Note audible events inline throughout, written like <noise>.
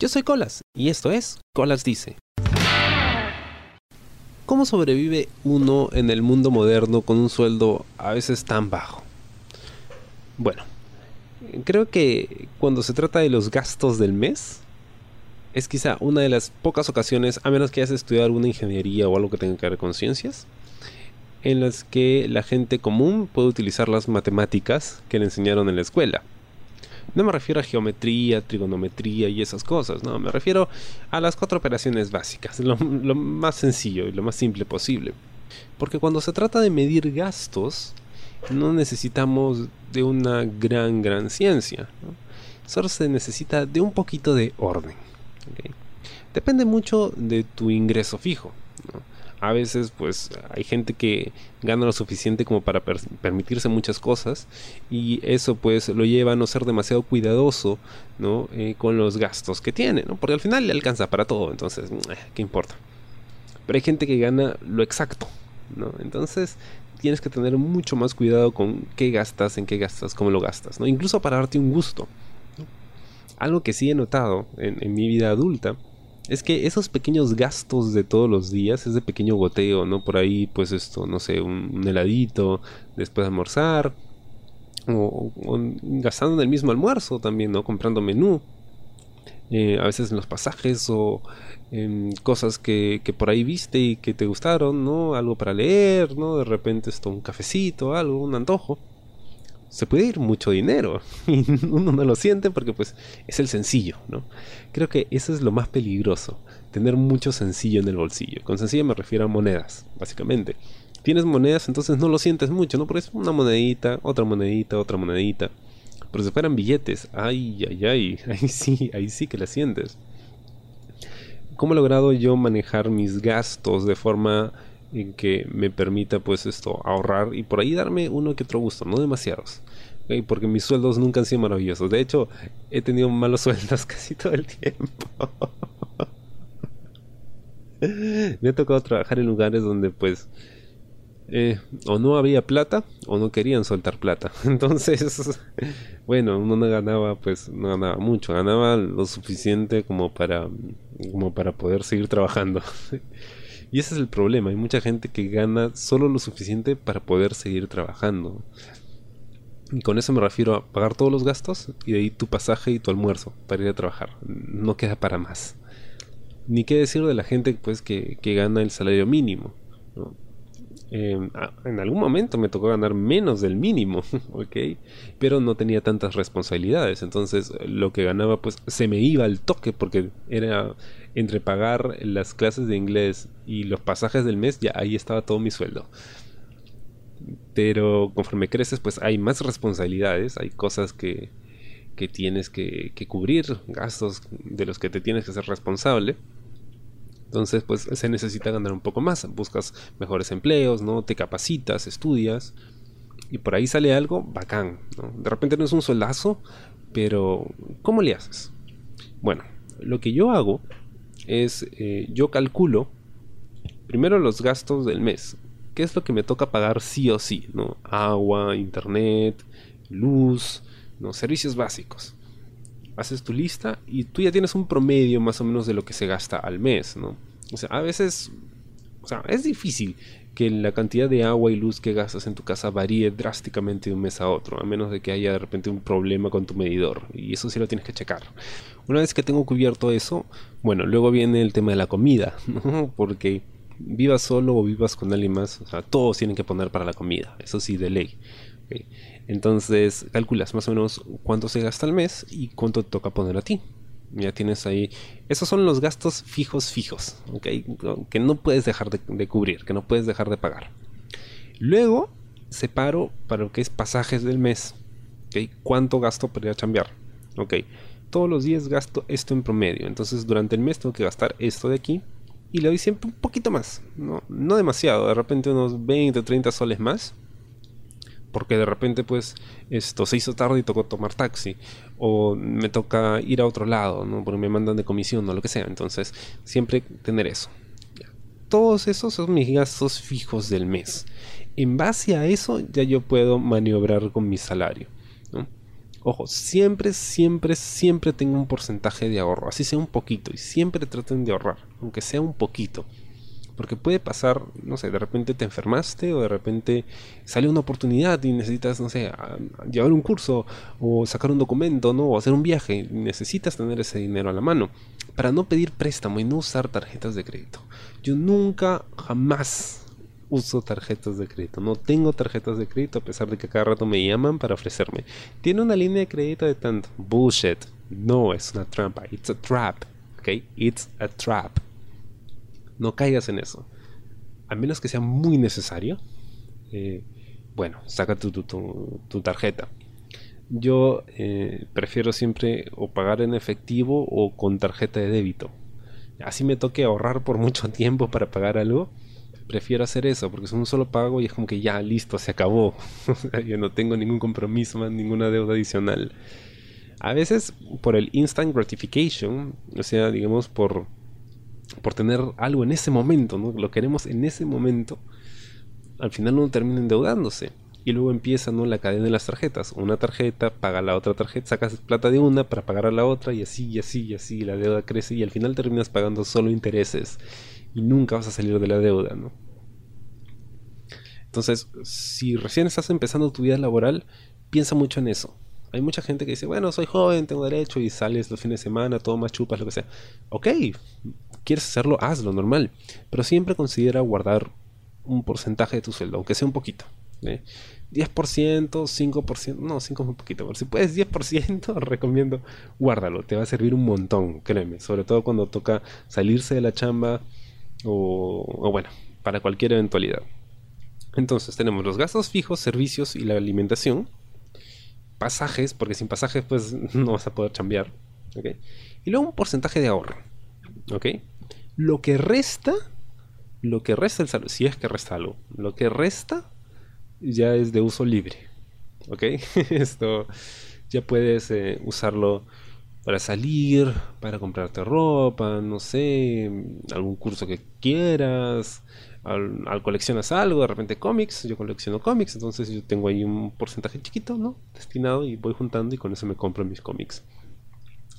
Yo soy Colas y esto es Colas Dice. ¿Cómo sobrevive uno en el mundo moderno con un sueldo a veces tan bajo? Bueno, creo que cuando se trata de los gastos del mes, es quizá una de las pocas ocasiones, a menos que hayas estudiado alguna ingeniería o algo que tenga que ver con ciencias, en las que la gente común puede utilizar las matemáticas que le enseñaron en la escuela. No me refiero a geometría, trigonometría y esas cosas, no, me refiero a las cuatro operaciones básicas, lo, más sencillo y lo más simple posible. Porque cuando se trata de medir gastos, no necesitamos de una gran, gran ciencia. Solo se necesita de un poquito de orden. Depende mucho de tu ingreso fijo a veces pues hay gente que gana lo suficiente como para permitirse muchas cosas y eso pues lo lleva a no ser demasiado cuidadoso ¿no? Eh, con los gastos que tiene, ¿no? porque al final le alcanza para todo, entonces, eh, ¿qué importa? Pero hay gente que gana lo exacto, ¿no? Entonces tienes que tener mucho más cuidado con qué gastas, en qué gastas, cómo lo gastas, ¿no? Incluso para darte un gusto. Algo que sí he notado en mi vida adulta es que esos pequeños gastos de todos los días, ese pequeño goteo, ¿no? Por ahí, pues esto, no sé, un, heladito después de almorzar, o, gastando en el mismo almuerzo también, ¿no? Comprando menú, eh, a veces en los pasajes o en cosas que, que, por ahí viste y que te gustaron, ¿no? Algo para leer, ¿no? De repente esto, un cafecito, algo, un antojo se puede ir mucho dinero <laughs> y uno no lo siente porque pues es el sencillo, ¿no? Creo que eso es lo más peligroso, tener mucho sencillo en el bolsillo. Con sencillo me refiero a monedas, básicamente. Tienes monedas, entonces no lo sientes mucho, ¿no? Porque es una monedita, otra monedita, otra monedita. Pero si fueran billetes, ay, ay, ay, <laughs> ahí sí, ahí sí que la sientes. ¿Cómo he logrado yo manejar mis gastos de forma en que me permita pues esto ahorrar y por ahí darme uno que otro gusto, no demasiados. Porque mis sueldos nunca han sido maravillosos. De hecho, he tenido malos <laughs> sueldos casi todo el tiempo. <laughs> me ha tocado trabajar en lugares donde pues eh, o no había plata o no querían soltar plata. <laughs> Entonces, bueno, uno no ganaba, pues no ganaba mucho, ganaba lo suficiente como para, como para poder seguir trabajando. Y ese es el problema. Hay mucha gente que gana solo lo suficiente para poder seguir trabajando. Y con eso me refiero a pagar todos los gastos y de ahí tu pasaje y tu almuerzo para ir a trabajar. No queda para más. Ni qué decir de la gente pues, que, que gana el salario mínimo. Em, en algún momento me tocó ganar menos del mínimo, <laughs> ¿ok? Pero no tenía tantas responsabilidades, entonces lo que ganaba pues se me iba al toque porque era entre pagar las clases de inglés y los pasajes del mes, ya ahí estaba todo mi sueldo. Pero conforme creces pues hay más responsabilidades, hay cosas que, que tienes que, que cubrir, gastos de los que te tienes que ser responsable. Entonces, pues se necesita ganar un poco más. Buscas mejores empleos, ¿no? Te capacitas, estudias. Y por ahí sale algo bacán. De repente no es un sueldazo, pero ¿cómo le haces? Bueno, lo que yo hago es, eh, yo calculo primero los gastos del mes. ¿Qué es lo que me toca pagar sí o sí? ¿no? Agua, internet, luz, ¿no? servicios básicos haces tu lista y tú ya tienes un promedio más o menos de lo que se gasta al mes, ¿no? O sea, a veces, o sea, es difícil que la cantidad de agua y luz que gastas en tu casa varíe drásticamente de un mes a otro, a menos de que haya de repente un problema con tu medidor, y eso sí lo tienes que checar. Una vez que tengo cubierto eso, bueno, luego viene el tema de la comida, <laughs> ¿no? Porque vivas solo o vivas con alguien más, o sea, todos tienen que poner para la comida, eso sí, de ley. Entonces calculas más o menos cuánto se gasta al mes y cuánto te toca poner a ti. Ya tienes ahí. Esos son los gastos fijos fijos, Que no puedes dejar de, cubrir, que no puedes dejar de pagar. Luego separo para lo que es pasajes del mes. ¿Cuánto gasto para ir a cambiar? Ok. Todos los días gasto esto en promedio. Entonces durante el mes tengo que gastar esto de aquí. Y le doy siempre un poquito más. No, no demasiado. De repente unos 20 o 30 soles más porque de repente pues esto se hizo tarde y tocó tomar taxi o me toca ir a otro lado, ¿no? Porque me mandan de comisión o lo que sea, entonces siempre tener eso. Todos esos son mis gastos fijos del mes. En base a eso ya yo puedo maniobrar con mi salario. Ojo, siempre, siempre, siempre tengo un porcentaje de ahorro, así sea un poquito, y siempre traten de ahorrar, aunque sea un poquito. Porque puede pasar, no sé, de repente te enfermaste o de repente sale una oportunidad y necesitas, no sé, llevar un curso o sacar un documento, ¿no? O hacer un viaje. necesitas tener ese dinero a la mano para no pedir préstamo y no usar tarjetas de crédito. Yo nunca, jamás uso tarjetas de crédito. No tengo tarjetas de crédito a pesar de que cada rato me llaman para ofrecerme. Tiene una línea de crédito de tanto. Bullshit. No es una trampa. It's a trap. ¿Ok? It's a trap. No caigas en eso. A menos que sea muy necesario. Eh, bueno, saca tu, tarjeta. Yo eh, prefiero siempre o pagar en efectivo o con tarjeta de débito. Así me toque ahorrar por mucho <laughs> tiempo para pagar algo. Prefiero hacer eso porque es un solo pago y es como que ya listo, se acabó. <laughs> Yo no tengo ningún compromiso, ninguna deuda adicional. A veces por el instant gratification, o sea, digamos por por tener algo en ese momento, ¿no? Lo queremos en ese momento, al final uno termina endeudándose. Y luego empieza ¿no? la cadena de las tarjetas. Una tarjeta paga la otra tarjeta, sacas plata de una para pagar a la otra y así y así y así la deuda crece y al final terminas pagando solo intereses y nunca vas a salir de la deuda. Entonces, si recién estás empezando tu vida laboral, piensa mucho en eso. Hay mucha gente que dice, bueno, soy joven, tengo derecho y sales los fines de semana, tomas, chupas, lo que sea. Ok, quieres hacerlo, hazlo, normal. Pero siempre considera guardar un porcentaje de tu sueldo, aunque sea un poquito. 10%, 5%, no, 5 es un poquito, pero si puedes 10%, <laughs> recomiendo guárdalo, te va a servir un montón, créeme, sobre todo cuando toca salirse de la chamba o, bueno, para cualquier eventualidad. Entonces tenemos los gastos fijos, servicios y la alimentación, pasajes, porque sin pasajes pues <laughs> no vas a poder chambear, ¿ok? Y luego un porcentaje de ahorro, ¿ok? Lo que resta, lo que resta el salud, si es que resta algo, lo que resta ya es de uso libre. ¿Ok? <laughs> Esto ya puedes eh, usarlo para salir, para comprarte ropa, no sé, algún curso que quieras, al, coleccionas algo, de repente cómics, yo colecciono cómics, entonces yo tengo ahí un porcentaje chiquito, ¿no? Destinado y voy juntando y con eso me compro mis cómics.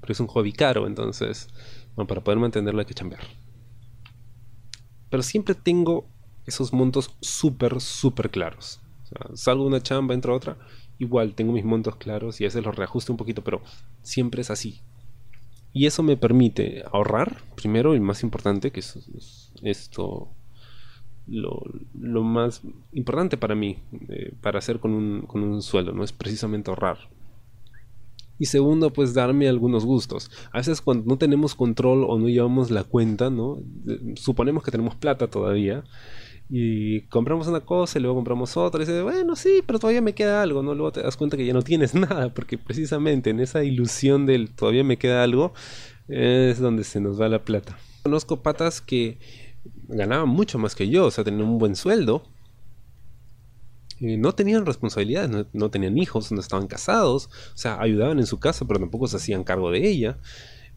Pero es un hobby caro, entonces, bueno, para poder mantenerlo hay que chambear. Pero siempre tengo esos montos súper, súper claros. salgo de una chamba, entro a otra, igual tengo mis montos claros y a veces los reajusto un poquito, pero siempre es así. Y eso me permite ahorrar, primero y más importante, que es, esto lo, más importante para mí, eh, para hacer con un, con un sueldo, no es precisamente ahorrar. Y segundo, pues darme algunos gustos. A veces cuando no tenemos control o no llevamos la cuenta, ¿no? Suponemos que tenemos plata todavía. Y compramos una cosa y luego compramos otra. Y dices, bueno, sí, pero todavía me queda algo, ¿no? Luego te das cuenta que ya no tienes <laughs> nada. Porque precisamente en esa ilusión del todavía me queda algo es donde se nos va la plata. Conozco patas que ganaban mucho más que yo, o sea, tenían un buen sueldo no tenían responsabilidades, no, tenían hijos, no estaban casados, o sea, ayudaban en su casa, pero tampoco se hacían cargo de ella.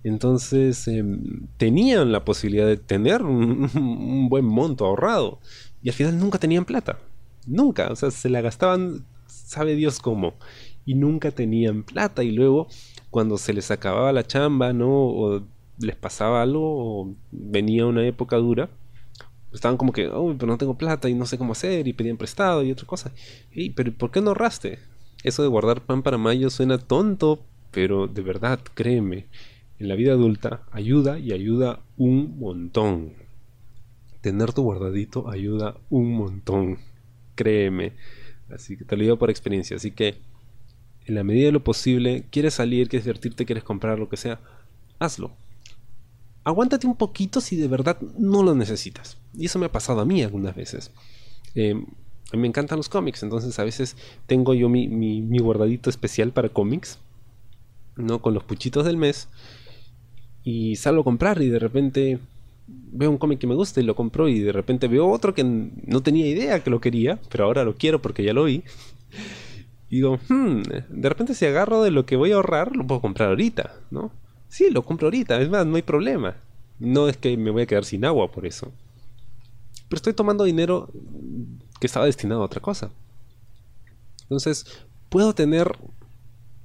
Entonces em, tenían la posibilidad de tener <laughs> un, buen monto ahorrado y al final nunca tenían plata, nunca, o sea, se la gastaban, sabe Dios cómo, y nunca tenían plata y luego cuando se les acababa la chamba, ¿no? O les pasaba algo, o venía una época dura, estaban como que, uy, pero no tengo plata y no sé cómo hacer y pedían prestado y otra cosa. Y, pero ¿por qué no ahorraste? Eso de guardar pan para mayo suena tonto, pero de verdad, créeme, en la vida adulta ayuda y ayuda un montón. Tener tu guardadito ayuda un montón, créeme. Así que te lo digo por experiencia. Así que, en la medida de lo posible, quieres salir, quieres divertirte, quieres comprar lo que sea, hazlo aguántate un poquito si de verdad no lo necesitas. Y eso me ha pasado a mí algunas veces. Em, me encantan los cómics, entonces a veces tengo yo mi, mi, guardadito especial para cómics, ¿no? Con los puchitos del mes. Y salgo a comprar y de repente veo un cómic que me gusta y lo compro y de repente veo otro que no tenía idea que lo quería, pero ahora lo quiero porque ya lo vi. Y digo, hmm, de repente si agarro de lo que voy a ahorrar, lo puedo comprar ahorita, ¿no? Sí, lo compro ahorita, es más, no hay problema. No es que me voy a quedar sin agua por eso. Pero estoy tomando dinero que estaba destinado a otra cosa. Entonces, puedo tener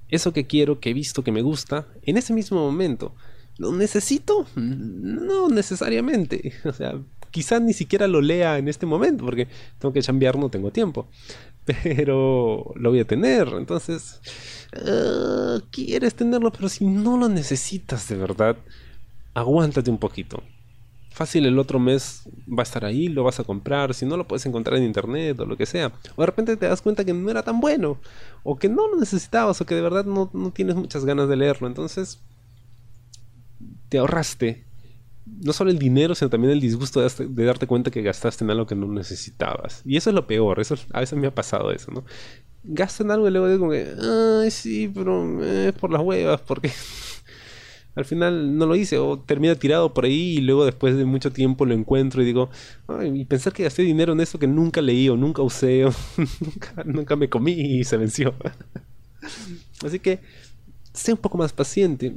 eso que quiero, que he visto, que me gusta, en ese mismo momento. ¿Lo necesito? No necesariamente. <laughs> O sea, quizás ni siquiera lo lea en este momento porque tengo que cambiar, no tengo tiempo. Pero lo voy a tener. Entonces, ah, quieres tenerlo, pero si no lo necesitas de verdad, aguántate un poquito. Fácil, el otro mes va a estar ahí, lo vas a comprar. Si no, lo puedes encontrar en internet o lo que sea. O de repente te das cuenta que no era tan bueno, o que no lo necesitabas, o que de verdad no, no tienes muchas ganas de leerlo. Entonces, te ahorraste no solo el dinero, sino también el disgusto de, darte cuenta que gastaste en algo que no necesitabas. Y eso es lo peor, eso a veces me ha pasado eso, ¿no? Gasto en algo y luego digo que, ay, sí, pero es por las huevas, porque <laughs> al final no lo hice, o termina tirado por ahí y luego después de mucho tiempo lo encuentro y digo, ay, y pensar que gasté dinero en esto que nunca leí o nunca usé o <laughs> nunca, nunca me comí y se venció. <laughs> Así que, sé un poco más paciente,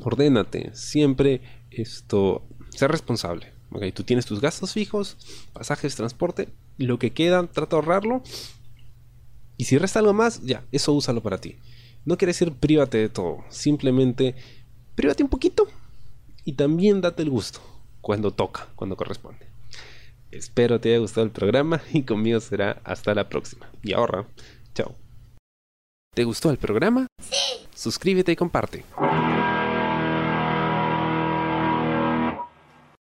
ordénate, siempre esto, ser responsable. Okay, tú tienes tus gastos fijos, pasajes, transporte, lo que queda, trata de ahorrarlo. Y si resta algo más, ya, eso úsalo para ti. No quiere decir prívate de todo, simplemente prívate un poquito y también date el gusto cuando toca, cuando corresponde. Espero te haya gustado el programa y conmigo será hasta la próxima. Y ahorra. Chao. ¿Te gustó el programa? Sí. Suscríbete y comparte.